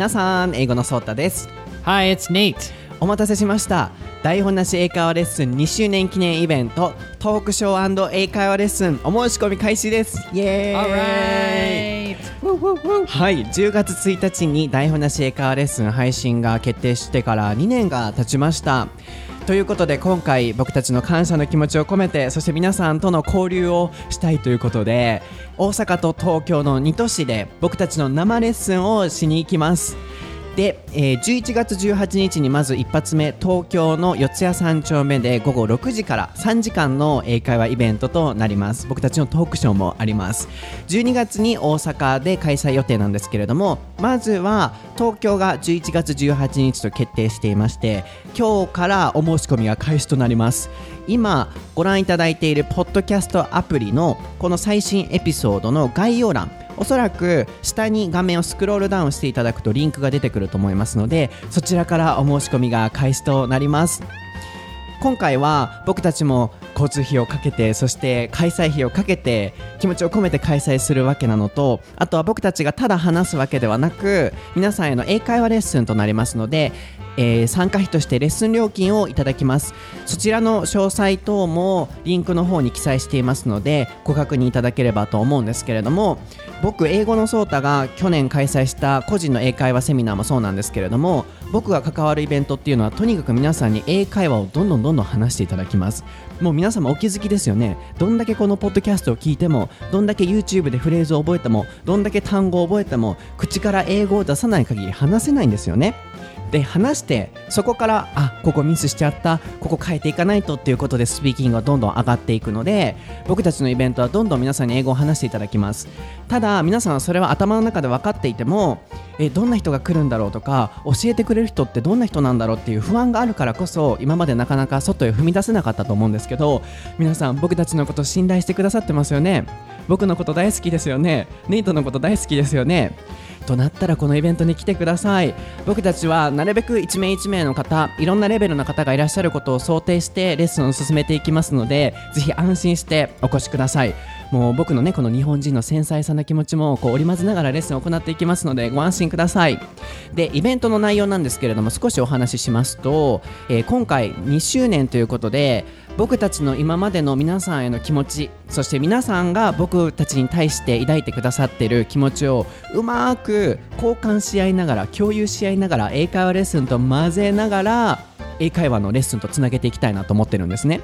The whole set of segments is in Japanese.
皆さん英語のソータです。Hi, it's Nate. お待たせしました。台本なし英会話レッスン2周年記念イベントトークショー英会話レッスンお申し込み開始です。イエーイ.はい。10月1日に台本なし英会話レッスン配信が決定してから2年が経ちましたということで今回僕たちの感謝の気持ちを込めてそして皆さんとの交流をしたいということで大阪と東京の2都市で僕たちの生レッスンをしに行きます。で、えー11月18日にまず一発目東京の四谷三丁目で午後6時から3時間の英会話イベントとなります。僕たちのトークショーもあります。12月に大阪で開催予定なんですけれどもまずは東京が11月18日と決定していまして今日からお申し込みが開始となります。今ご覧いただいているポッドキャストアプリのこの最新エピソードの概要欄おそらく下に画面をスクロールダウンしていただくとリンクが出てくると思いますのでそちらからお申し込みが開始となります。今回は僕たちも交通費をかけてそして開催費をかけて気持ちを込めて開催するわけなのとあとは僕たちがただ話すわけではなく皆さんへの英会話レッスンとなりますので、えー参加費としてレッスン料金をいただきます。そちらの詳細等もリンクの方に記載していますのでご確認いただければと思うんですけれども僕英語のソータが去年開催した個人の英会話セミナーもそうなんですけれども僕が関わるイベントっていうのはとにかく皆さんに英会話をどんどんどんどん話していただきます。もう皆様お気づきですよね。どんだけこのポッドキャストを聞いてもどんだけ YouTube でフレーズを覚えてもどんだけ単語を覚えても口から英語を出さない限り話せないんですよね。で話してそこからあここミスしちゃったここ変えていかないとっていうことでスピーキングがどんどん上がっていくので僕たちのイベントはどんどん皆さんに英語を話していただきます。ただ皆さんはそれは頭の中で分かっていてもえどんな人が来るんだろうとか教えてくれる人ってどんな人なんだろうっていう不安があるからこそ今までなかなか外へ踏み出せなかったと思うんですけど皆さん僕たちのこと信頼してくださってますよね。僕のこと大好きですよね。ネイトのこと大好きですよね。となったらこのイベントに来てください。僕たちはなるべく1名1名の方いろんなレベルの方がいらっしゃることを想定してレッスンを進めていきますのでぜひ安心してお越しください。もう僕のねこの日本人の繊細さな気持ちもこう織り交ぜながらレッスンを行っていきますのでご安心ください。でイベントの内容なんですけれども少しお話ししますと、えー今回2周年ということで僕たちの今までの皆さんへの気持ちそして皆さんが僕たちに対して抱いてくださってる気持ちをうまく交換し合いながら共有し合いながら英会話レッスンと混ぜながら英会話のレッスンとつなげていきたいなと思ってるんですね。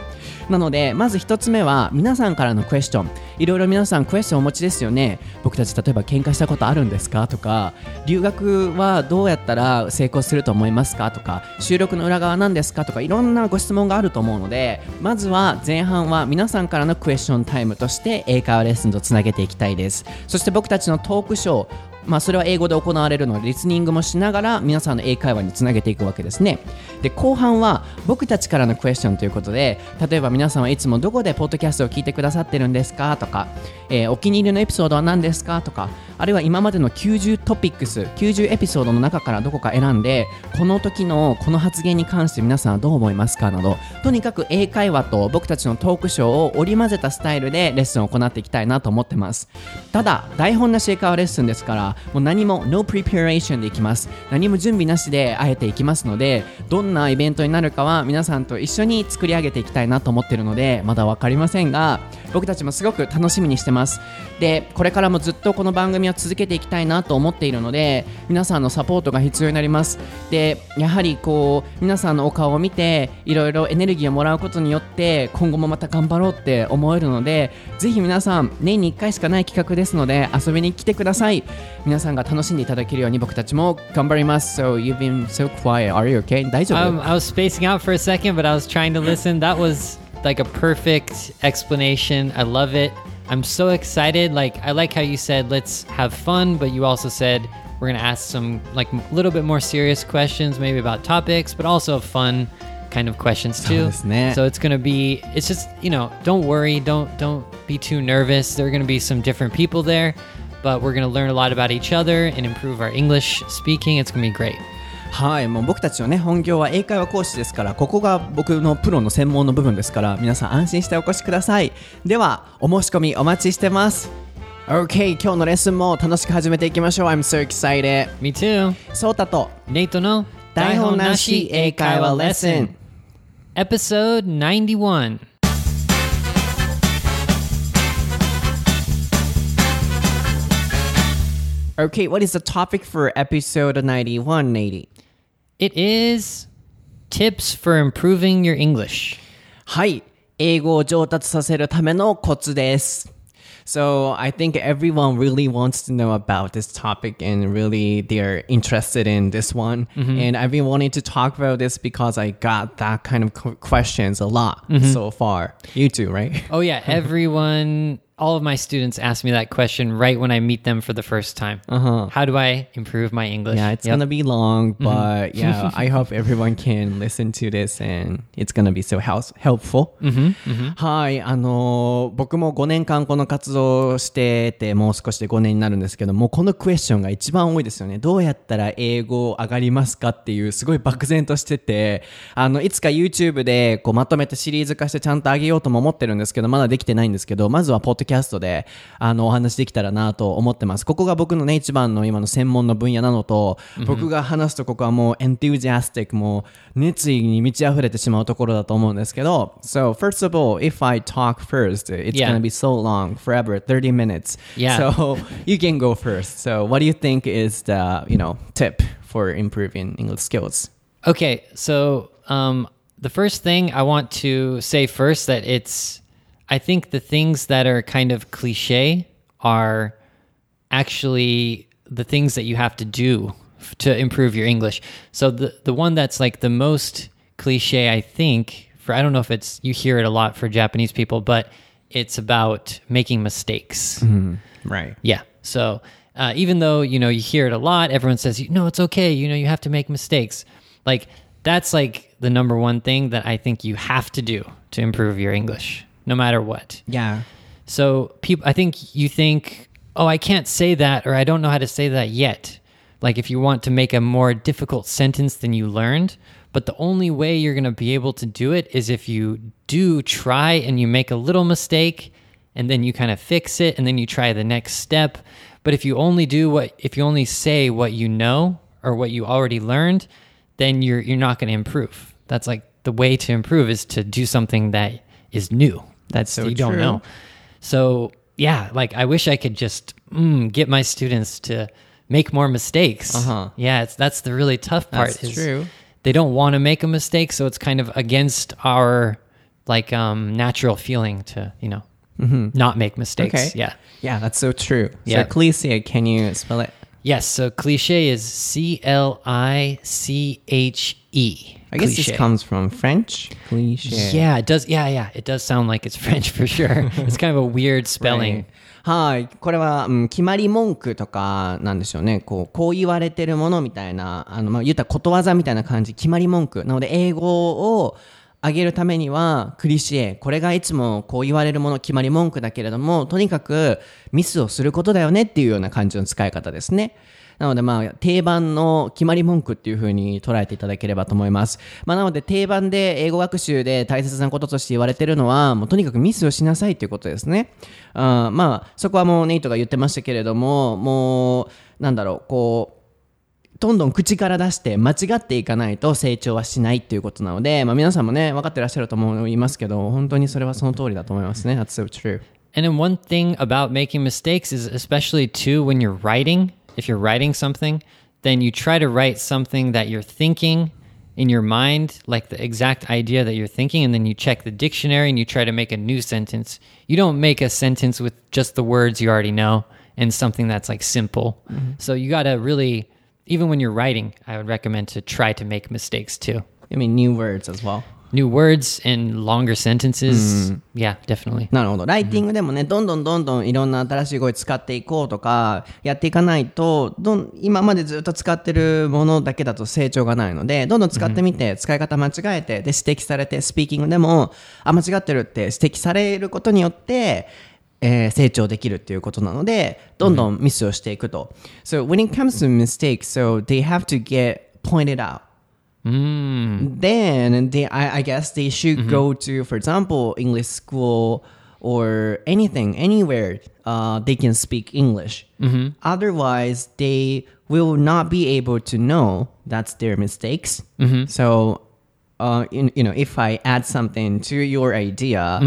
なのでまず一つ目は皆さんからのクエスチョン。いろいろ皆さんクエスチョンお持ちですよね。僕たち例えば喧嘩したことあるんですか？とか留学はどうやったら成功すると思いますか？とか収録の裏側なんですか？とかいろんなご質問があると思うのでまずは前半は皆さんからのクエスチョンタイムとして英会話レッスンとつなげていきたいです。そして僕たちのトークショーまあ、それは英語で行われるのでリスニングもしながら皆さんの英会話につなげていくわけですね。で後半は僕たちからのクエスチョンということで例えば皆さんはいつもどこでポッドキャストを聞いてくださってるんですかとか、えーお気に入りのエピソードは何ですかとかあるいは今までの90トピックス90エピソードの中からどこか選んでこの時のこの発言に関して皆さんはどう思いますかなどとにかく英会話と僕たちのトークショーを織り交ぜたスタイルでレッスンを行っていきたいなと思ってます。ただ台本なし英会話レッスンですからもう何も No preparation でいきます。何も準備なしであえていきますのでどんなイベントになるかは皆さんと一緒に作り上げていきたいなと思ってるのでまだ分かりませんが僕たちもすごく楽しみにしてます。でこれからもずっとこの番組を続けていきたいなと思っているので皆さんのサポートが必要になります。でやはりこう皆さんのお顔を見ていろいろエネルギーをもらうことによって今後もまた頑張ろうって思えるのでぜひ皆さん年に1回しかない企画ですので遊びに来てください。皆さんが楽しんでいただけるように僕たちも頑張ります So you've been so quiet are you okay? 大丈夫 Um, I was spacing out for a second, but I was trying to listen. That was like a perfect explanation. I love it. I'm so excited. Like, I like how you said, let's have fun, but you also said we're going to ask some, like, a little bit more serious questions, maybe about topics, but also fun kind of questions too. そうですね。 So it's gonna be it's just you know don't worry don't don't be too nervous. There are gonna be some different people there, But we're gonna learn a lot about each other and improve our English speaking. It's gonna be great. はいもう僕たちのね本業は英会話講師ですからここが僕のプロの専門の部分ですから皆さん安心してお越しくださいではお申し込みお待ちしてます OK 今日のレッスンも楽しく始めていきましょう I'm so excited Me too. ソータとネイトの台本なし英会話レッスン Episode 91. OK what is the topic for episode 91 Nady? It is tips for improving your English. はい英語を上達させるためのコツです So I think everyone really wants to know about this topic and really they're interested in this one. And I've been wanting to talk about this because I got that kind of qu- questions a lot so far. You too, right? Oh, yeah. Everyone, all of my students ask me that question right when I meet them for the first time. Uh-huh. How do I improve my English? Yeah, it's Yep. gonna be long, but yeah, I hope everyone can listen to this and it's gonna be so help- helpful. はい、あのー僕も5年間この活動をしてて、もう少しで5年になるんですけども、このクエスチョンが一番多いですよね。どうやったら英語上がりますかっていう、すごい漠然としてて、あの、いつか YouTube でこうまとめてシリーズ化してちゃんと上げようとも思ってるんですけど、まだできてないんですけど、まずはポッドキャストで、あの、お話できたらなと思ってます。ここが僕のね、一番の今の専門の分野なのと、僕が話すとここはもう enthusiastic、もう熱意に満ち溢れてしまうところだと思うんですけど、So, first of all, if I talk first, it's Yeah. gonna be so long, forever, 30 minutes. Yeah. So, you can go first. So, what do you think is the, you know, tip for improving English skills? Okay, so um, the first thing I want to say first that it's, I think the things that are kind of cliche are actually the things that you have to do to improve your English. So the the one that's like the most cliche, I think, for I don't know if it's you hear it a lot for Japanese people, but it's about making mistakes. Right. Yeah. So uh, even though you know you hear it a lot, everyone says, "No, it's okay." You know, you have to make mistakes. Like that's like the number one thing that I think you have to do to improve your English, no matter what. Yeah. So people, I think you think, "Oh, I can't say that," or "I don't know how to say that yet." Like if you want to make a more difficult sentence than you learned, but the only way you're going to be able to do it is if you do try and you make a little mistake and then you kind of fix it and then you try the next step. But if you only do what if you only say what you know or what you already learned, then you're you're not going to improve. That's like the way to improve is to do something that is new. That's so you don't true. know. So yeah, like I wish I could just mm, get my students to make more mistakes. Uh-huh. Yeah, it's that's the really tough part. That's is true. They don't want to make a mistake, so it's kind of against our like um, natural feeling to you know not make mistakes. Mm-hmm. Okay. Yeah. Yeah, that's so true. Yeah. So, cliche, can you spell it? Yes. So cliche is C L I C H E. I guess Cliche. this comes from French. Cliche. Yeah, it does. Yeah, yeah, it does sound like it's French for sure. it's kind of a weird spelling. はい。これは、うん、決まり文句とかなんでしょうね。こう、こう言われてるものみたいな、あの、まあ、言ったらことわざみたいな感じ、決まり文句。なので、英語を上げるためには、クリシエ。これがいつもこう言われるもの、決まり文句だけれども、とにかくミスをすることだよねっていうような感じの使い方ですね。なのでまあ定番の決まり文句っていう風に捉えていただければと思います。まあなので定番で英語学習で大切なこととして言われてるのはもうとにかくミスをしなさいっていうことですね。あまあそこはもうネイトが言ってましたけれどももうなんだろうこうどんどん口から出して間違っていかないと成長はしないっていうことなので、まあ、皆さんもね分かってらっしゃると思いますけど本当にそれはその通りだと思いますね。That's so true. And then one thing about making mistakes is especially too when you're writing, if you're writing something, then you try to write something that you're thinking in your mind, like the exact idea that you're thinking, and then you check the dictionary and you try to make a new sentence. You don't make a sentence with just the words you already know and something that's like simple. Mm-hmm. So you got to really, even when you're writing, I would recommend to try to make mistakes too. I mean new words as well. New words and longer sentences. Yeah, definitely. なるほど。ライティングでもね、どんどんどんどんいろんな新しい語彙使っていこうとか、やっていかないと、どん今までずっと使ってるものだけだと成長がないので、どんどん使ってみて、使い方間違えて、で、指摘されて、スピーキングでも、あ、間違ってるって指摘されることによって、えー成長できるっていうことなので、どんどんミスをしていくと。So when it comes to mistakes, so they have to get pointed out. Mm. then they I, I guess they should mm-hmm. go to for example english school or anything, anywhere, uh, they can speak English. Mm-hmm. Otherwise, they will not be able to know that's their mistakes. Mm-hmm. So, uh, in, you know, if I add something to your idea,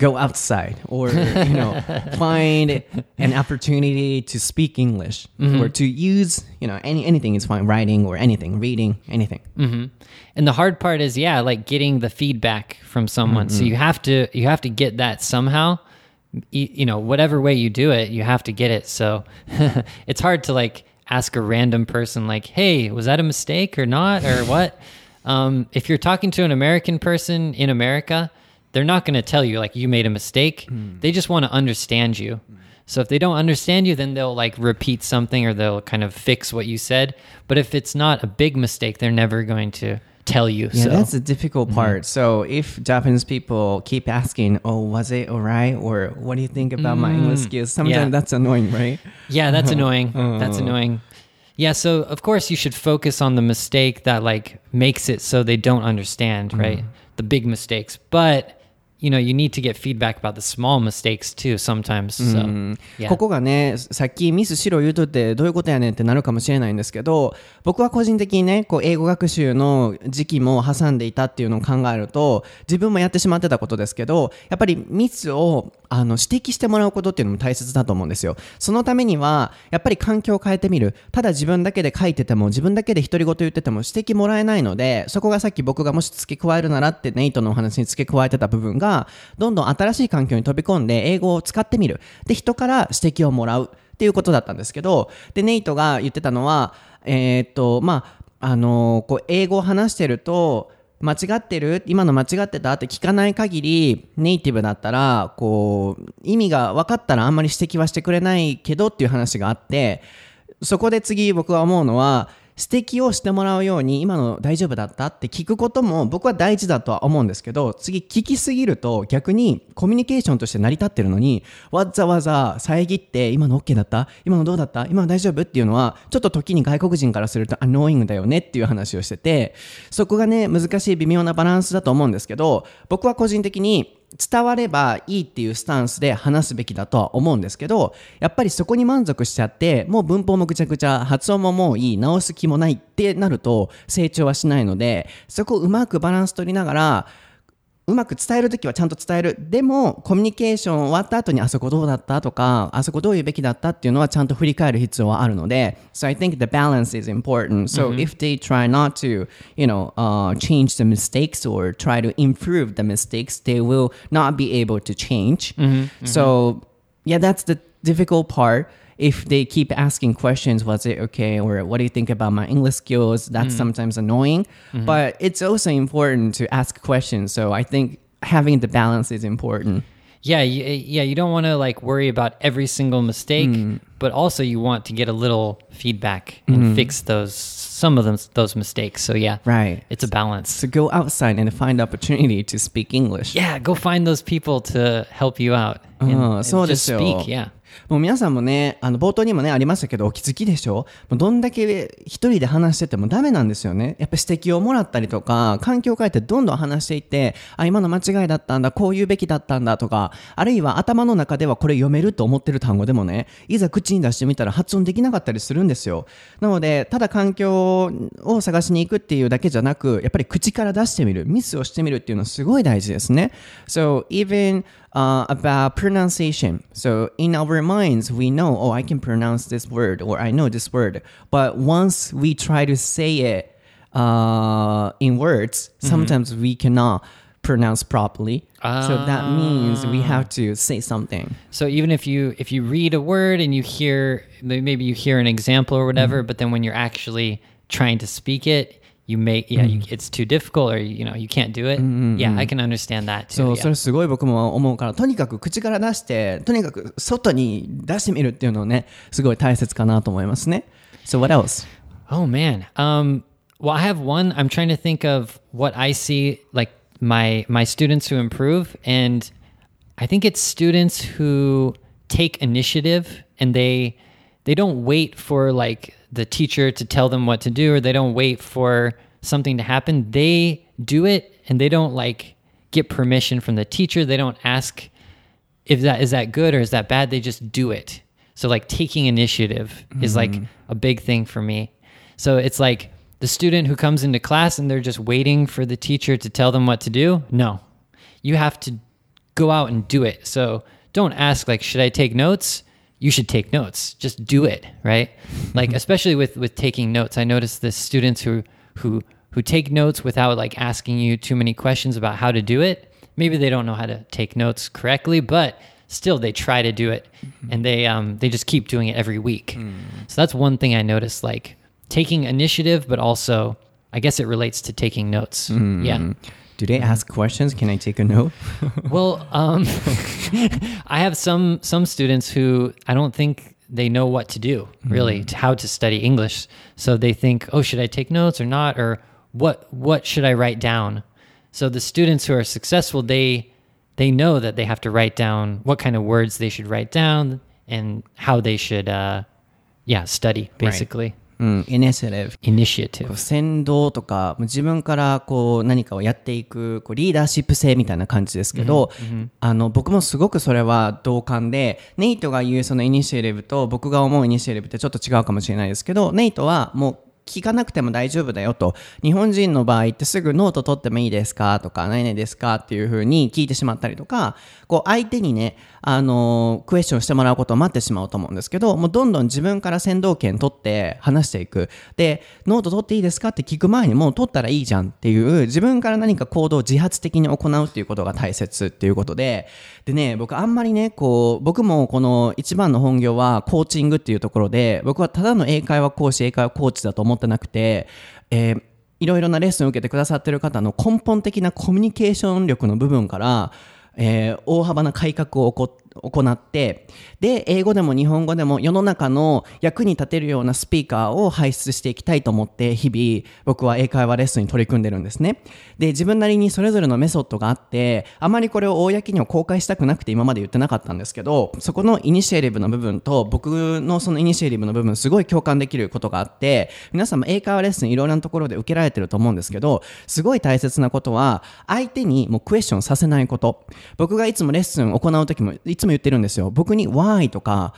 go outside or you know find an opportunity to speak english or to use you know any anything is fine writing or anything reading anything And the hard part is, yeah, like getting the feedback from someone. So you have to you have to get that somehow. You know, whatever way you do it, you have to get it. So it's hard to like ask a random person, like, "Hey, was that a mistake or not, or what?" um, if you're talking to an American person in America, they're not going to tell you like you made a mistake. Hmm. They just want to understand you. Hmm. So if they don't understand you, then they'll like repeat something or they'll kind of fix what you said. But if it's not a big mistake, they're never going to tell you. yeah so that's the difficult hmm. part so if japanese people keep asking oh was it all right or what do you think about my english skills sometimes Yeah. that's annoying right yeah, that's annoying. That's oh. annoying. Yeah, so of course you should focus on the mistake that like makes it so they don't understand, right? The big mistakes. But you know, you need to get feedback about the small mistakes too sometimes. So yeah. ここがねさっきミスしろ言うとってどういうことやねんってなるかもしれないんですけど僕は個人的にねこう英語学習の時期も挟んでいたっていうのを考えると自分もやってしまってたことですけどやっぱりミスをあの指摘してもらうことっていうのも大切だと思うんですよ。そのためにはやっぱり環境を変えてみる。ただ自分だけで書いてても自分だけで独り言言ってても指摘もらえないのでそこがさっき僕がもし付け加えるならってネイトのお話に付け加えてた部分がどんどん新しい環境に飛び込んで英語を使ってみる。で人から指摘をもらうっていうことだったんですけどでネイトが言ってたのはえーっとまああのこう英語を話してると間違ってる今の間違ってたって聞かない限りネイティブだったらこう意味が分かったらあんまり指摘はしてくれないけどっていう話があってそこで次僕は思うのは指摘をしてもらうように今の大丈夫だった？って聞くことも僕は大事だとは思うんですけど次聞きすぎると逆にコミュニケーションとして成り立ってるのにわざわざ遮って今の OK だった？今のどうだった？今の大丈夫？っていうのはちょっと時に外国人からすると annoying だよねっていう話をしててそこがね難しい微妙なバランスだと思うんですけど僕は個人的に伝わればいいっていうスタンスで話すべきだとは思うんですけどやっぱりそこに満足しちゃってもう文法もぐちゃぐちゃ発音ももういい直す気もないってなると成長はしないのでそこをうまくバランス取りながらうまく伝えるときはちゃんと伝えるでもコミュニケーション終わった後にあそこどうだったとかあそこどういうべきだったっていうのはちゃんと振り返る必要はあるので So I think the balance is important so if they try not to you know uh, change the mistakes or try to improve the mistakes they will not be able to change so yeah that's the difficult part if they keep asking questions, was it okay? Or what do you think about my English skills? That's mm. sometimes annoying, mm-hmm. but it's also important to ask questions. So I think having the balance is important. Yeah, you, yeah, you don't want to like worry about every single mistake, mm. but also you want to get a little feedback and mm. fix those some of them those mistakes. So yeah, right, it's a balance. So go outside and find opportunity to speak English. Yeah, go find those people to help you out. Uh-huh. And, oh, so just speak. Yeah. もう皆さんもね、あの冒頭にもね、ありましたけど、お気づきでしょ？もうどんだけ一人で話しててもダメなんですよね。やっぱ指摘をもらったりとか、環境を変えてどんどん話していって、あ、今の間違いだったんだ、こう言うべきだったんだとか、あるいは頭の中ではこれ読めると思ってる単語でもね、いざ口に出してみたら発音できなかったりするんですよ。なので、ただ環境を探しに行くっていうだけじゃなく、やっぱり口から出してみる、ミスをしてみるっていうのはすごい大事ですね。So, even uh, about pronunciation. So in our minds, we know, oh, I can pronounce this word or I know this word. But once we try to say it uh, in words, sometimes we cannot pronounce properly. So that means we have to say something. So even if you if you read a word and you hear maybe you hear an example or whatever, but then when you're actually trying to speak it, you may yeah, you, it's too difficult or you know you can't do it. Yeah, I can understand that too. そう、 yeah. それすごい僕も思うから、とにかく口から出して、とにかく外に出してみるっていうのをね、すごい大切かなと思いますね。So what else? Oh man. Um well I have one I'm trying to think of what I see like my my students who improve and I think it's students who take initiative and they they don't wait for like the teacher to tell them what to do or they don't wait for something to happen. They do it and they don't like get permission from the teacher. They don't ask if that is that good or is that bad, they just do it. So like taking initiative is like mm-hmm. a big thing for me. So it's like the student who comes into class and they're just waiting for the teacher to tell them what to do. No. You have to go out and do it. So don't ask like should I take notes? You should take notes. Just do it, right? Like mm-hmm. especially with with taking notes. I noticed the students who who who take notes without like asking you too many questions about how to do it. Maybe they don't know how to take notes correctly, but still they try to do it mm-hmm. and they um they just keep doing it every week. Mm. So that's one thing I noticed like taking initiative but also I guess it relates to taking notes. Mm. Yeah. Do they ask questions? Can I take a note? Well, um, I have some some students who I don't think they know what to do really to how to study English. So they think, oh, should I take notes or not, or what what should I write down? So the students who are successful, they they know that they have to write down what kind of words they should write down and how they should, uh, yeah, study basically. うん、initiative。Initiative. こう先導とか自分からこう何かをやっていくこうリーダーシップ性みたいな感じですけど、あの僕もすごくそれは同感でネイトが言うその initiative と僕が思う initiative ってちょっと違うかもしれないですけどネイトはもう聞かなくても大丈夫だよと。日本人の場合ってすぐノート取ってもいいですか？とか何々ですか？っていうふうに聞いてしまったりとかこう相手にねあのクエスチョンしてもらうことを待ってしまうと思うんですけどもうどんどん自分から先導権取って話していく。でノート取っていいですかって聞く前にもう取ったらいいじゃんっていう自分から何か行動を自発的に行うっていうことが大切っていうことで。でね僕あんまりねこう僕もこの一番の本業はコーチングっていうところで僕はただの英会話講師英会話コーチだと思ってなくて、えーいろいろなレッスンを受けてくださってる方の根本的なコミュニケーション力の部分から、えー大幅な改革を起こって行ってで英語でも日本語でも世の中の役に立てるようなスピーカーを輩出していきたいと思って日々僕は英会話レッスンに取り組んでるんですね。で自分なりにそれぞれのメソッドがあってあまりこれを公には公開したくなくて今まで言ってなかったんですけどそこのイニシエティブの部分と僕のそのイニシエティブの部分すごい共感できることがあって皆さんも英会話レッスンいろいろなところで受けられてると思うんですけどすごい大切なことは相手にもうクエスチョンさせないこと。僕がいつもレッスン行う時もつも言ってるんですよ。僕に Why とか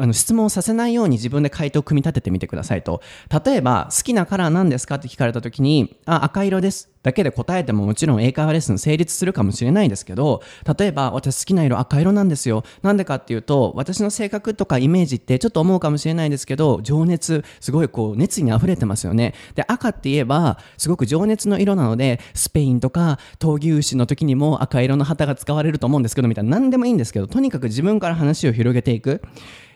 あの質問させないように自分で回答を組み立ててみてくださいと。例えば好きなカラー何ですかって聞かれた時にあ赤色です。だけで答えてももちろん英会話レッスン成立するかもしれないですけど例えば私好きな色赤色なんですよ。なんでかっていうと私の性格とかイメージってちょっと思うかもしれないですけど情熱すごいこう熱意に溢れてますよね。で赤って言えばすごく情熱の色なのでスペインとか闘牛士の時にも赤色の旗が使われると思うんですけどみたいな。何でもいいんですけどとにかく自分から話を広げていく。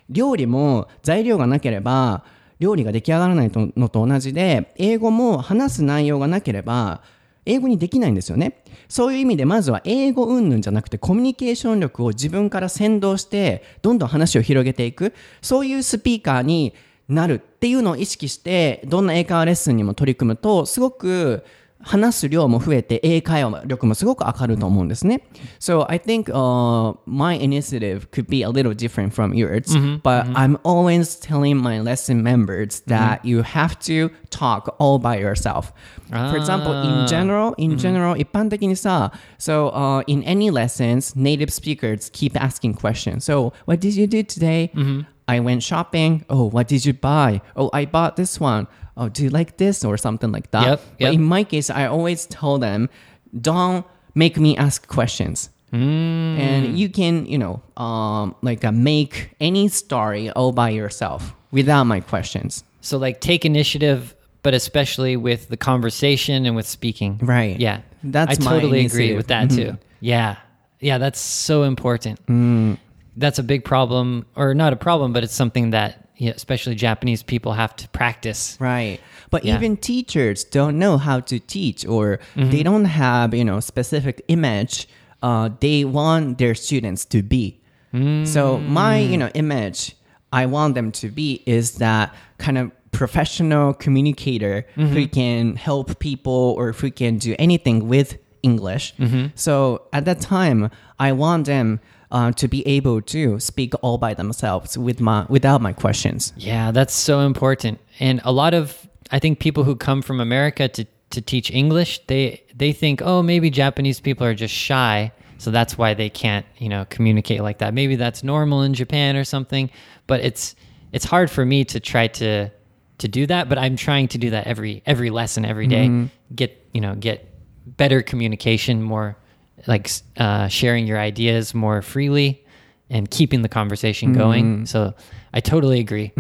料理も材料がなければ料理が出来上がらないのと同じで英語も話す内容がなければ英語にできないんですよね。そういう意味でまずは英語云々じゃなくてコミュニケーション力を自分から先導してどんどん話を広げていく。そういうスピーカーになるっていうのを意識してどんな英会話レッスンにも取り組むとすごく話す量も増えて英会話力もすごく上がると思うんですね。So I think、uh, my initiative could be a little different from yours, but I'm always telling my lesson members that you have to talk all by yourself. For example, in general, in general, 一般的にさ、so、uh, in any lessons, native speakers keep asking questions. So, what did you do today? I went shopping. Oh, what did you buy? Oh, I bought this one. Oh, do you like this or something like that? Yep, But in my case, I always tell them, don't make me ask questions. And you can, you know, um, like uh, make any story all by yourself without my questions. So like take initiative, but especially with the conversation and with speaking. Right. Yeah. That's I totally agree with that too. Yeah. Yeah, that's so important. That's a big problem or not a problem, but it's something that yeah, especially Japanese people have to practice. Right. But Yeah. even teachers don't know how to teach or mm-hmm. they don't have, you know, specific image uh, they want their students to be. So my, you know, mm. image I want them to be is that kind of professional communicator who mm-hmm. can help people or who can do anything with English. So at that time, I want them uh, to be able to speak all by themselves with my without my questions. Yeah, that's so important. And a lot of I think people who come from America to to teach English, they they think, "Oh, maybe Japanese people are just shy, So that's why they can't, you know, communicate like that. Maybe that's normal in Japan or something, but it's it's hard for me to try to to do that, but I'm trying to do that every every lesson every day. Get, you know, get better communication, more like uh, sharing your ideas more freely and keeping the conversation going. So I totally agree.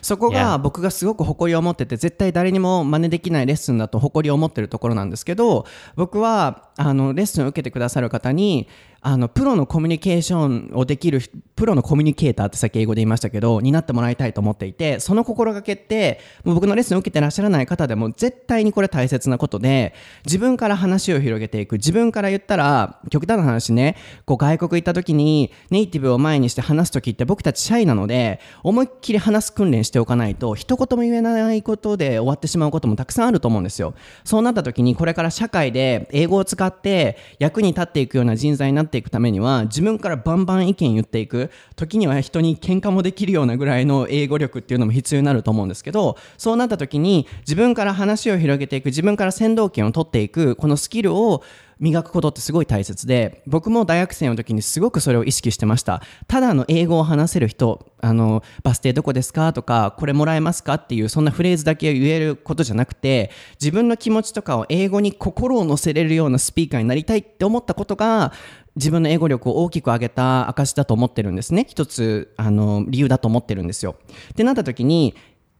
そこが僕がすごく誇りを持ってて絶対誰にも真似できないレッスンだと誇りを持ってるところなんですけど僕はあのレッスンを受けてくださる方にあのプロのコミュニケーションをできるプロのコミュニケーターってさっき英語で言いましたけどになってもらいたいと思っていてその心がけってもう僕のレッスンを受けてらっしゃらない方でも絶対にこれ大切なことで自分から話を広げていく。自分から言ったら極端な話ねこう外国行った時にネイティブを前にして話す時って僕たちシャイなので思いっきり話す訓練しておかないと一言も言えないことで終わってしまうこともたくさんあると思うんですよ。そうなった時にこれから社会で英語を使って役に立っていくような人材になってていくためには自分からバンバン意見言っていく時には人に喧嘩もできるようなぐらいの英語力っていうのも必要になると思うんですけどそうなった時に自分から話を広げていく自分から先導権を取っていくこのスキルを磨くことってすごい大切で僕も大学生の時にすごくそれを意識してました。ただの英語を話せる人あのバス停どこですかとかこれもらえますかっていうそんなフレーズだけ言えることじゃなくて自分の気持ちとかを英語に心を乗せれるようなスピーカーになりたいって思ったことが自分の英語力を大きく上げた証だと思ってるんですね。一つあの理由だと思ってるんですよ。ってなった時に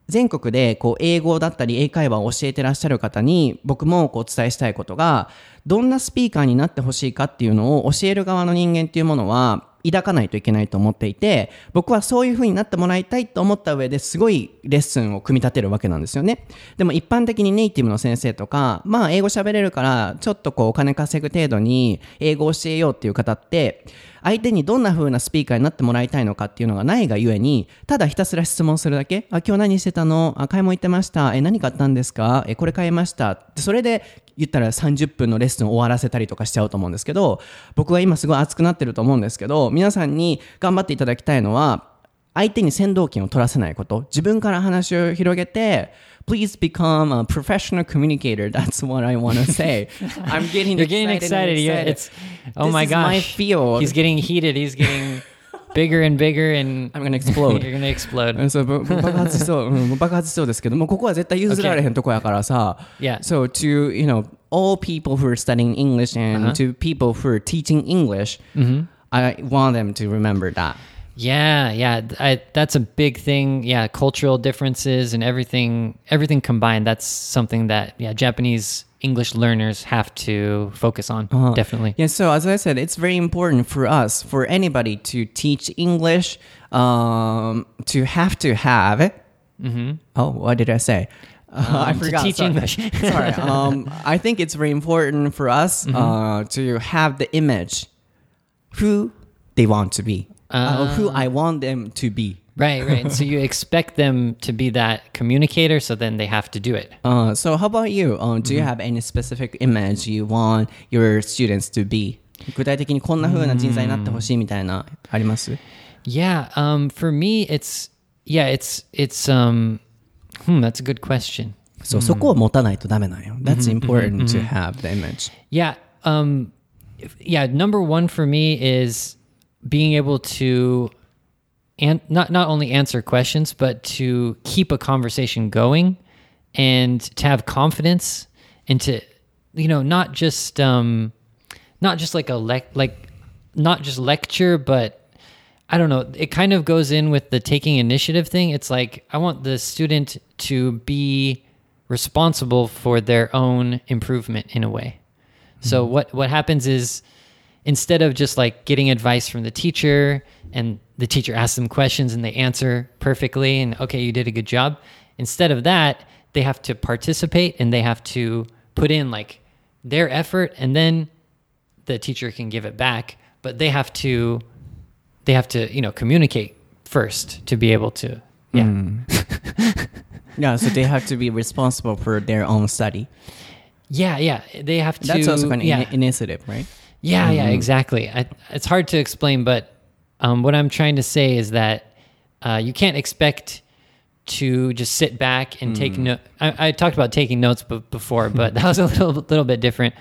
全国でこう英語だったり英会話を教えてらっしゃる方に僕もこうお伝えしたいことがどんなスピーカーになってほしいかっていうのを教える側の人間っていうものは抱かないといけないと思っていて僕はそういう風になってもらいたいと思った上ですごいレッスンを組み立てるわけなんですよね。でも一般的にネイティブの先生とかまあ英語喋れるからちょっとこうお金稼ぐ程度に英語を教えようっていう方って相手にどんな風なスピーカーになってもらいたいのかっていうのがないがゆえにただひたすら質問するだけ。あ今日何してたの？あ買い物行ってました。え何買ったんですか？えこれ買いました。それで言ったら30分のレッスンを終わらせたりとかしちゃうと思うんですけど僕は今すごい熱くなってると思うんですけど皆さんに頑張っていただきたいのは相手に先導権を取らせないこと自分から話を広げて Please become a professional communicator. That's what I want to say. I'm getting You're getting excited. excited. excited. it's oh This my is my gosh. field. He's getting heated. He's getting bigger and bigger, and I'm gonna explode. You're gonna explode. うんそうぶ爆発しそう、うん、爆発しそうですけどもここは絶対譲られへんとこやからさ、 Yeah. So to you know all people who are studying English and to people who are teaching English, I want them to remember that. Yeah, yeah, th- I, that's a big thing. Yeah, cultural differences and everything, everything combined. That's something that yeah, Japanese English learners have to focus on. Definitely. Yeah, so as I said, it's very important for us, for anybody to teach English, um, to have to have. It. Oh, what did I say? I Um, to forgot. teach sorry. English. Sorry. Um, I think it's very important for us uh, to have the image who they want to be, uh, who I want them to be. Right, right. so you expect them to be that communicator, so then they have to do it. Uh, so how about you? Uh, do you have any specific image you want your students to be? 具体的にこんな風な人材になってほしいみたいなあります Yeah, um, for me, it's yeah, it's it's um, hmm, that's a good question. そう、そこを持たないとダメなんよ。That's important to have the image. Yeah. Um, if- yeah. Number one for me is being able to, and not not only answer questions, but to keep a conversation going, and to have confidence, and to, you know, not just um, not just like a lec- like, not just lecture, but I don't know. It kind of goes in with the taking initiative thing. It's like I want the student to be responsible for their own improvement in a way. So what what happens is instead of just like getting advice from the teacher and the teacher asks them questions and they answer perfectly and okay, you did a good job. Instead of that, they have to participate and they have to put in like their effort and then the teacher can give it back, but they have to they have to, you know, communicate first to be able to yeah. Mm. Yeah, so they have to be responsible for their own study. Yeah, yeah. They have to That's also of yeah. ini- initiative, right? Yeah, yeah, mm-hmm. exactly. I, it's hard to explain, but um, what I'm trying to say is that uh, you can't expect to just sit back and take note. I, I talked about taking notes b- before, but that was a little little bit different.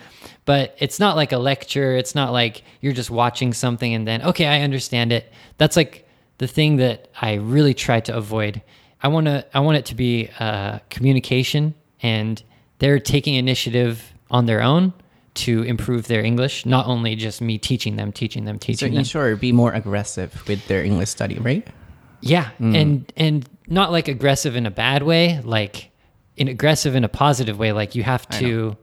But it's not like a lecture. It's not like you're just watching something and then okay, I understand it. That's like the thing that I really try to avoid. I want to I want it to be uh, communication, and they're taking initiative on their own to improve their English. Not only just me teaching them, teaching them, teaching in them. Sure, be more aggressive with their English study, right? Yeah, mm. and and not like aggressive in a bad way, like in aggressive in a positive way. Like you have to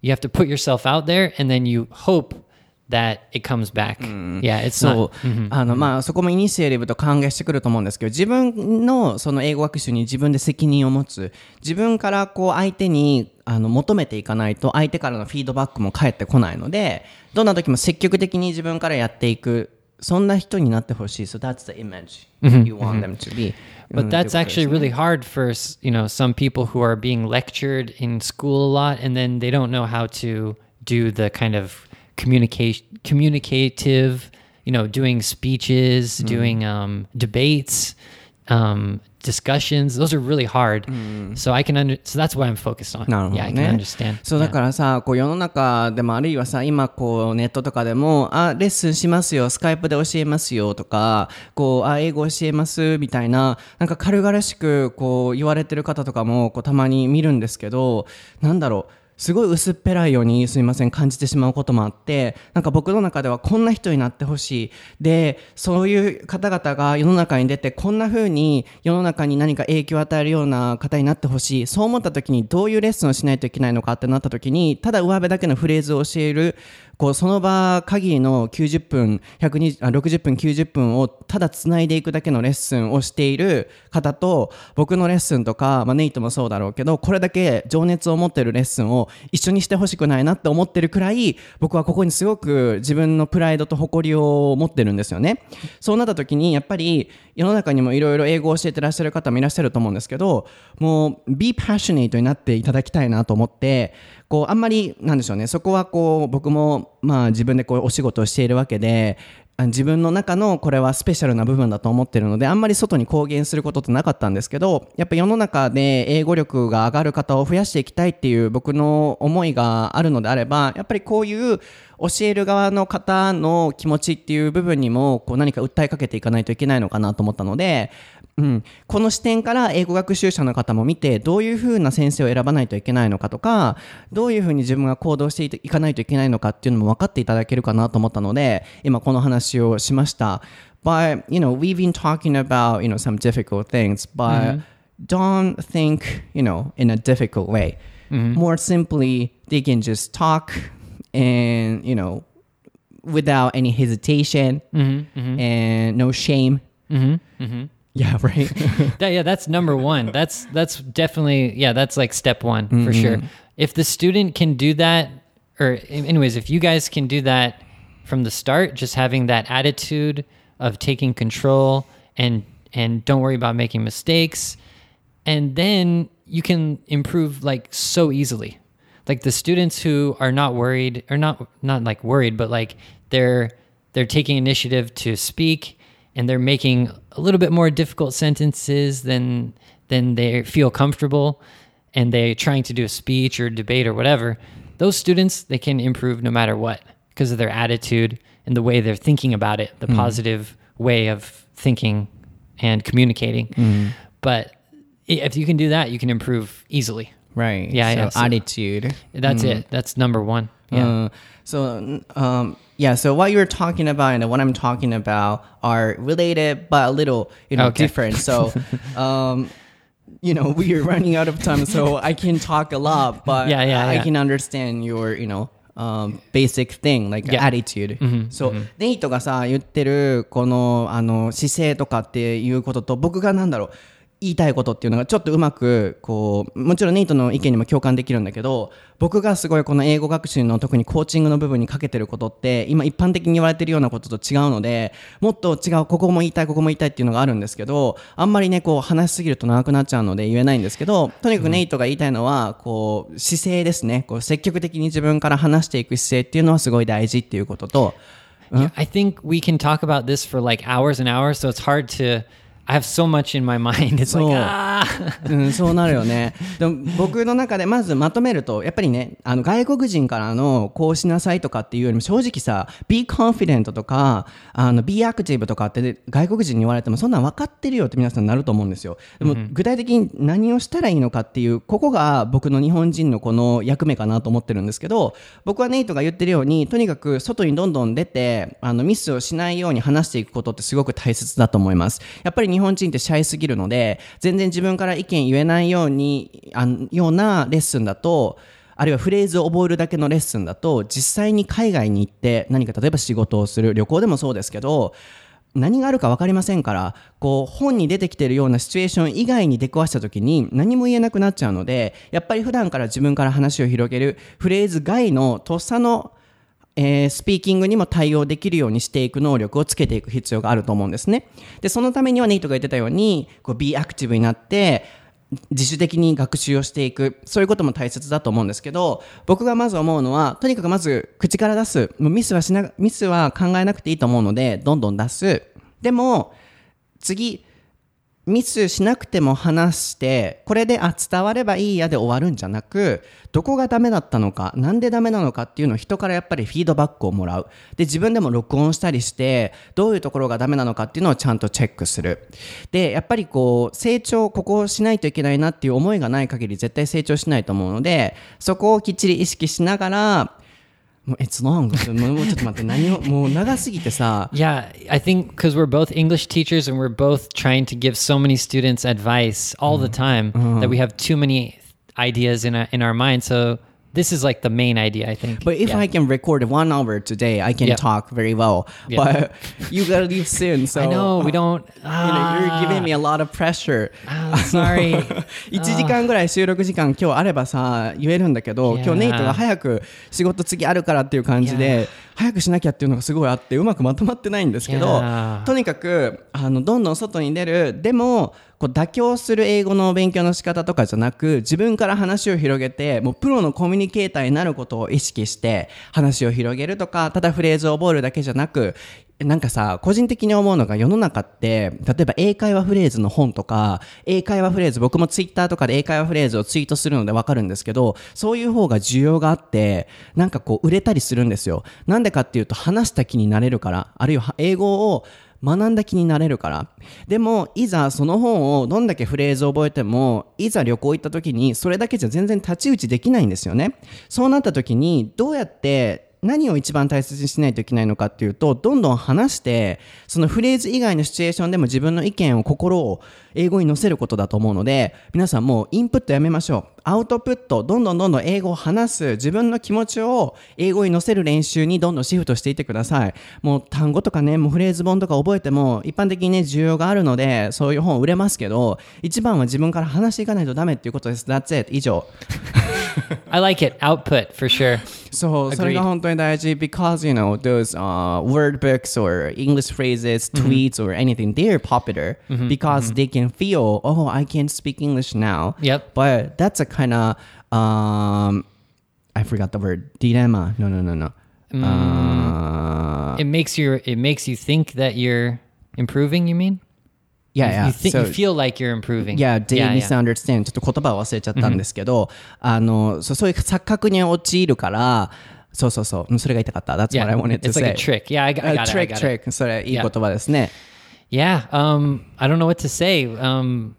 you have to put yourself out there, and then you hope that it comes back. Yeah, it's そ.う、あのまあそこもイニシエティブと関係してくると思うんですけど自分のその英語学習に自分で責任を持つ自分からこう相手にあの求めていかないと相手からのフィードバックも返ってこないのでどんな時も積極的に自分からやっていくそんな人になってほしい so that's the image you want them to be、But that's actually really hard for you know some people who are being lectured in school a lot, and then they don't know how to do the kind of communication communicative, you know, doing speeches, doing um, debates, um, discussions. Those are really hard. So I can under so that's what I'm focused on. なるほど Yeah, I ね can understand. そうだからさ、こう世の中でもあるいはさ、今こうネットとかでも、あ、レッスンしますよ、スカイプで教えますよとか、こう、あ、英語教えますみたいな、なんか軽々しくこう言われてる方とかもこうたまに見るんですけど、なんだろう。すごい薄っぺらいようにすみません感じてしまうこともあってなんか僕の中ではこんな人になってほしい。でそういう方々が世の中に出てこんな風に世の中に何か影響を与えるような方になってほしい。そう思った時にどういうレッスンをしないといけないのかってなった時にただ上辺だけのフレーズを教えるこうその場限りの90分120あ60分90分をただつないでいくだけのレッスンをしている方と僕のレッスンとか、まあ、ネイトもそうだろうけどこれだけ情熱を持ってるレッスンを一緒にしてほしくないなって思ってるくらい僕はここにすごく自分のプライドと誇りを持ってるんですよね。そうなった時にやっぱり世の中にもいろいろ英語を教えてらっしゃる方もいらっしゃると思うんですけどもう be passionate になっていただきたいなと思ってこうあんまりなんでしょうねそこはこう僕もまあ自分でこうお仕事をしているわけで自分の中のこれはスペシャルな部分だと思ってるのであんまり外に公言することってなかったんですけどやっぱ世の中で英語力が上がる方を増やしていきたいっていう僕の思いがあるのであればやっぱりこういう教える側の方の気持ちっていう部分にもこう何か訴えかけていかないといけないのかなと思ったので、うん、この視点から英語学習者の方も見てどういうふうな先生を選ばないといけないのかとかどういうふうに自分が行動していかないといけないのかっていうのも分かっていただけるかなと思ったので今この話をしました。But you know we've been talking about you know some difficult things, but don't think you know in a difficult way. More simply, they can just talk and you know without any hesitation and no shame. Yeah, right. That, yeah, that's number one. That's that's definitely yeah. That's like step one for mm-hmm. sure. If the student can do that, or anyways, if you guys can do that from the start, just having that attitude of taking control and and don't worry about making mistakes, and then you can improve like so easily. Like the students who are not worried, or not not like worried, but like they're they're taking initiative to speak and they're making a little bit more difficult sentences than than they feel comfortable and they're trying to do a speech or debate or whatever those students they can improve no matter what because of their attitude and the way they're thinking about it the positive way of thinking and communicating. But if you can do that you can improve easily. Right. Yeah, so yeah, so- attitude. that's it. That's number one. Yeah. Uh, so um, yeah. So what you're talking about and what I'm talking about are related, but a little you know Okay. different. So. Um, you know, we are running out of time, so I can talk a lot, but Yeah, yeah, I yeah. can understand your, you know, um, basic thing, like Yeah. attitude. そう、ネイトがさ、言ってる、この、あの、姿勢とかっていうことと、僕がなんだろう、 言いたいことっていうのがちょっとうまくこうもちろんネイトの意見にも共感できるんだけど僕がすごいこの英語学習の特にコーチングの部分にかけてることって今一般的に言われてるようなことと違うのでもっと違うここも言いたいここも言いたいっていうのがあるんですけどあんまりねこう話しすぎると長くなっちゃうので言えないんですけどとにかくネイトが言いたいのはこう姿勢ですね。こう積極的に自分から話していく姿勢っていうのはすごい大事っていうことと Yeah, I think we can talk about this for like hours and hours, so it's hard to I have so much in my mind. It's like, So- ah. うん、そうなるよね。でも僕の中でまずまとめると、やっぱりね、あの外国人からのこうしなさいとかっていうよりも正直さ、be confident とか、あの be active とかって、ね、外国人に言われてもそんなん分かってるよって皆さんなると思うんですよ。でも具体的に何をしたらいいのかっていう、ここが僕の日本人のこの役目かなと思ってるんですけど、僕はネイトが言ってるように、とにかく外にどんどん出て、あのミスをしないように話していくことってすごく大切だと思います。やっぱり日本人ってシャイすぎるので、全然自分から意見言えないように、あようなレッスンだと、あるいはフレーズを覚えるだけのレッスンだと、実際に海外に行って何か例えば仕事をする、旅行でもそうですけど、何があるか分かりませんからこう本に出てきてるようなシチュエーション以外に出くわした時に何も言えなくなっちゃうのでやっぱり普段から自分から話を広げるフレーズ外のとっさのえースピーキングにも対応できるようにしていく能力をつけていく必要があると思うんですね。で、そのためにはネイトが言ってたように、こう、be active になって、自主的に学習をしていく、そういうことも大切だと思うんですけど、僕がまず思うのは、とにかくまず口から出す。もうミスはしな、ミスは考えなくていいと思うので、どんどん出す。でも、次、ミスしなくても話して、これで、あ、伝わればいいやで終わるんじゃなく、どこがダメだったのか、なんでダメなのかっていうのを人からやっぱりフィードバックをもらう。で、自分でも録音したりして、どういうところがダメなのかっていうのをちゃんとチェックする。で、やっぱりこう、成長、ここをしないといけないなっていう思いがない限り絶対成長しないと思うので、そこをきっちり意識しながら、もう、It's long. もうもうちょっと待って、何を、もう長すぎてさ、 Yeah, I think because we're both English teachers and we're both trying to give so many students advice all the time that we have too many ideas in our, in our mind. So this is like the main idea, I think. But if Yeah. I can record one hour today, I can Yeah. talk very well. Yeah. But you gotta leave soon, so I know we don't. You know, you're giving me a lot of pressure. Ah, sorry. 1時間ぐらい収録時間今日あればさ言えるんだけど.今日ネイトが早く仕事次あるからっていう感じで.早くしなきゃっていうのがすごいあってうまくまとまってないんですけど.とにかくあのどんどん外に出るでもこう妥協する英語の勉強の仕方とかじゃなく自分から話を広げてもうプロのコミュニケーターになることを意識して話を広げるとかただフレーズを覚えるだけじゃなくなんかさ、個人的に思うのが世の中って、例えば英会話フレーズの本とか、英会話フレーズ、僕もツイッターとかで英会話フレーズをツイートするのでわかるんですけど、そういう方が需要があって、なんかこう売れたりするんですよ。なんでかっていうと話した気になれるから、あるいは英語を学んだ気になれるから。でも、いざその本をどんだけフレーズを覚えても、いざ旅行行った時に、それだけじゃ全然太刀打ちできないんですよね。そうなった時に、どうやって何を一番大切にしないといけないのかっていうと、どんどん話して、そのフレーズ以外のシチュエーションでも自分の意見を、心を英語に乗せることだと思うので、皆さんもうインプットやめましょう。アウトプット、どんどんどんどん英語を話す、自分の気持ちを英語に乗せる練習にどんどんシフトしていってください。もう単語とかね、もうフレーズ本とか覚えても、一般的にね、需要があるので、そういう本売れますけど、一番は自分から話していかないとダメっていうことです。That's it. 以上。I like it. Output for sure. そう、それが本当に大事 because you know those、uh, word books or English phrases, tweets or anything they're popular because they can feel oh I can speak English now. Yep. But that's a kind of um I forgot the word dilemma. No no no no. Uh, It makes you. It makes you think that you're improving. You mean? yeah yeah. You think so, you feel like you're improving. Yeah, they yeah, yeah. misunderstand. ちょっと言葉を忘れちゃったんですけど、あの、そうそういう錯覚に陥るから、そうそうそう、うんそれが言いたかった。That's what I Yeah, wanted to it's say. like a trick. Yeah, I got, I A got it. I trick, got it. trick. それ、いい言 Yeah. 葉ですね。 Yeah. Yeah, um, I don't know what to say. Um,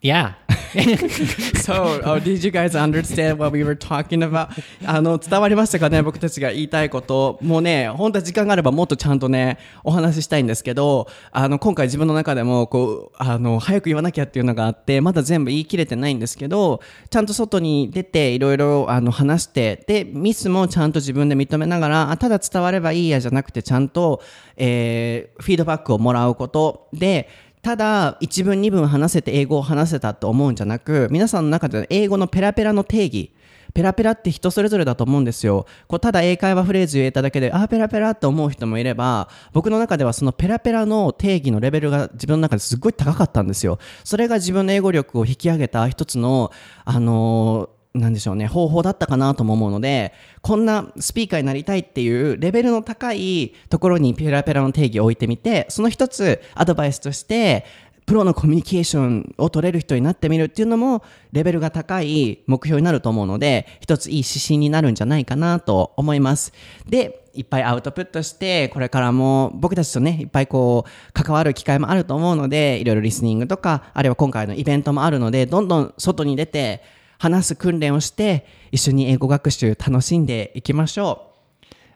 yeah. So, oh, did you guys understand what we were talking about? あの、伝わりましたかね？僕たちが言いたいこと。もうね、本当は時間があればもっとちゃんとね、お話ししたいんですけど、あの、今回自分の中でも、こう、あの、早く言わなきゃっていうのがあって、まだ全部言い切れてないんですけど、ちゃんと外に出て、いろいろ、あの、話して、で、ミスもちゃんと自分で認めながら、あただ伝わればいいやじゃなくて、ちゃんと、えーフィードバックをもらうことで、ただ一文二文話せて英語を話せたと思うんじゃなく皆さんの中での英語のペラペラの定義ペラペラって人それぞれだと思うんですよ。こうただ英会話フレーズ言えただけで、あー、ペラペラって思う人もいれば、僕の中ではそのペラペラの定義のレベルが自分の中ですっごい高かったんですよ。それが自分の英語力を引き上げた一つの、あのーなんでしょうね、方法だったかなとも思うので、こんなスピーカーになりたいっていうレベルの高いところにペラペラの定義を置いてみて、その一つアドバイスとして、プロのコミュニケーションを取れる人になってみるっていうのもレベルが高い目標になると思うので一ついい指針になるんじゃないかなと思います。でいっぱいアウトプットしてこれからも僕たちとねいっぱいこう関わる機会もあると思うのでいろいろリスニングとかあるいは今回のイベントもあるのでどんどん外に出て話す訓練をして一緒に英語学習楽しんでいきましょう。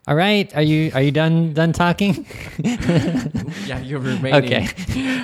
All right, are you are you done done talking? Yeah, you're remaining. Okay,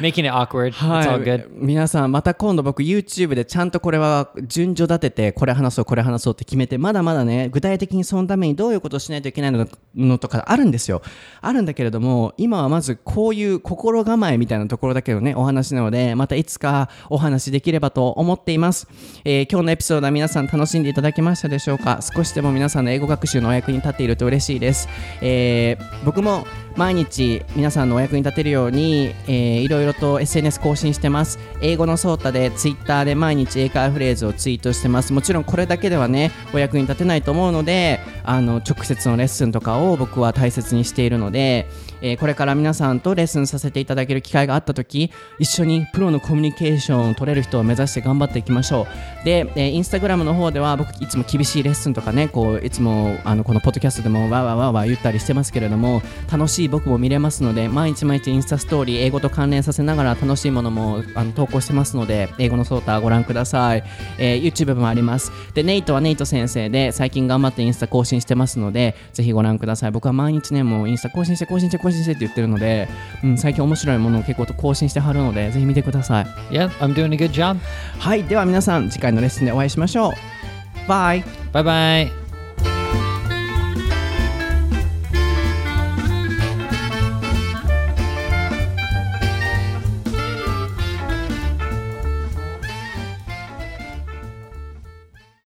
making it awkward. It's all はい good.、皆さんまた今度僕 YouTube でちゃんとこれは順序立ててこれ話そうこれ話そうって決めてまだまだね具体的にそのためにどういうことをしないといけないののとかあるんですよあるんだけれども今はまずこういう心構えみたいなところだけどねお話なのでまたいつかお話できればと思っています、えー今日のエピソードは皆さん楽しんでいただけましたでしょうか？少しでも皆さんの英語学習のお役に立っていると嬉しいです、えー僕も毎日皆さんのお役に立てるように、えーいろいろと SNS 更新してます。英語のソータで Twitter で毎日英会話フレーズをツイートしてます。もちろんこれだけではねお役に立てないと思うのであの直接のレッスンとかを僕は大切にしているので、えーこれから皆さんとレッスンさせていただける機会があった時一緒にプロのコミュニケーションを取れる人を目指して頑張っていきましょう。で、えーインスタグラムの方では僕いつも厳しいレッスンとかねこういつもあのこのポッドキャストでもわわわわ言ったりしてますけれども楽しい僕も見れますので毎日毎日インスタストーリー英語と関連させながら楽しいものもあの投稿してますので英語のソーターご覧ください、えー YouTube もあります。でネイトはネイト先生で最近頑張ってインスタ更新してますのでぜひご覧ください。僕は毎日ねもうインスタ更新して更新して更新してって言ってるので、うん、最近面白いものを結構と更新してはるのでぜひ見てください。Yeah, I'm doing a good job. はいでは皆さん次回のレッスンでお会いしましょう。バイ Bye bye.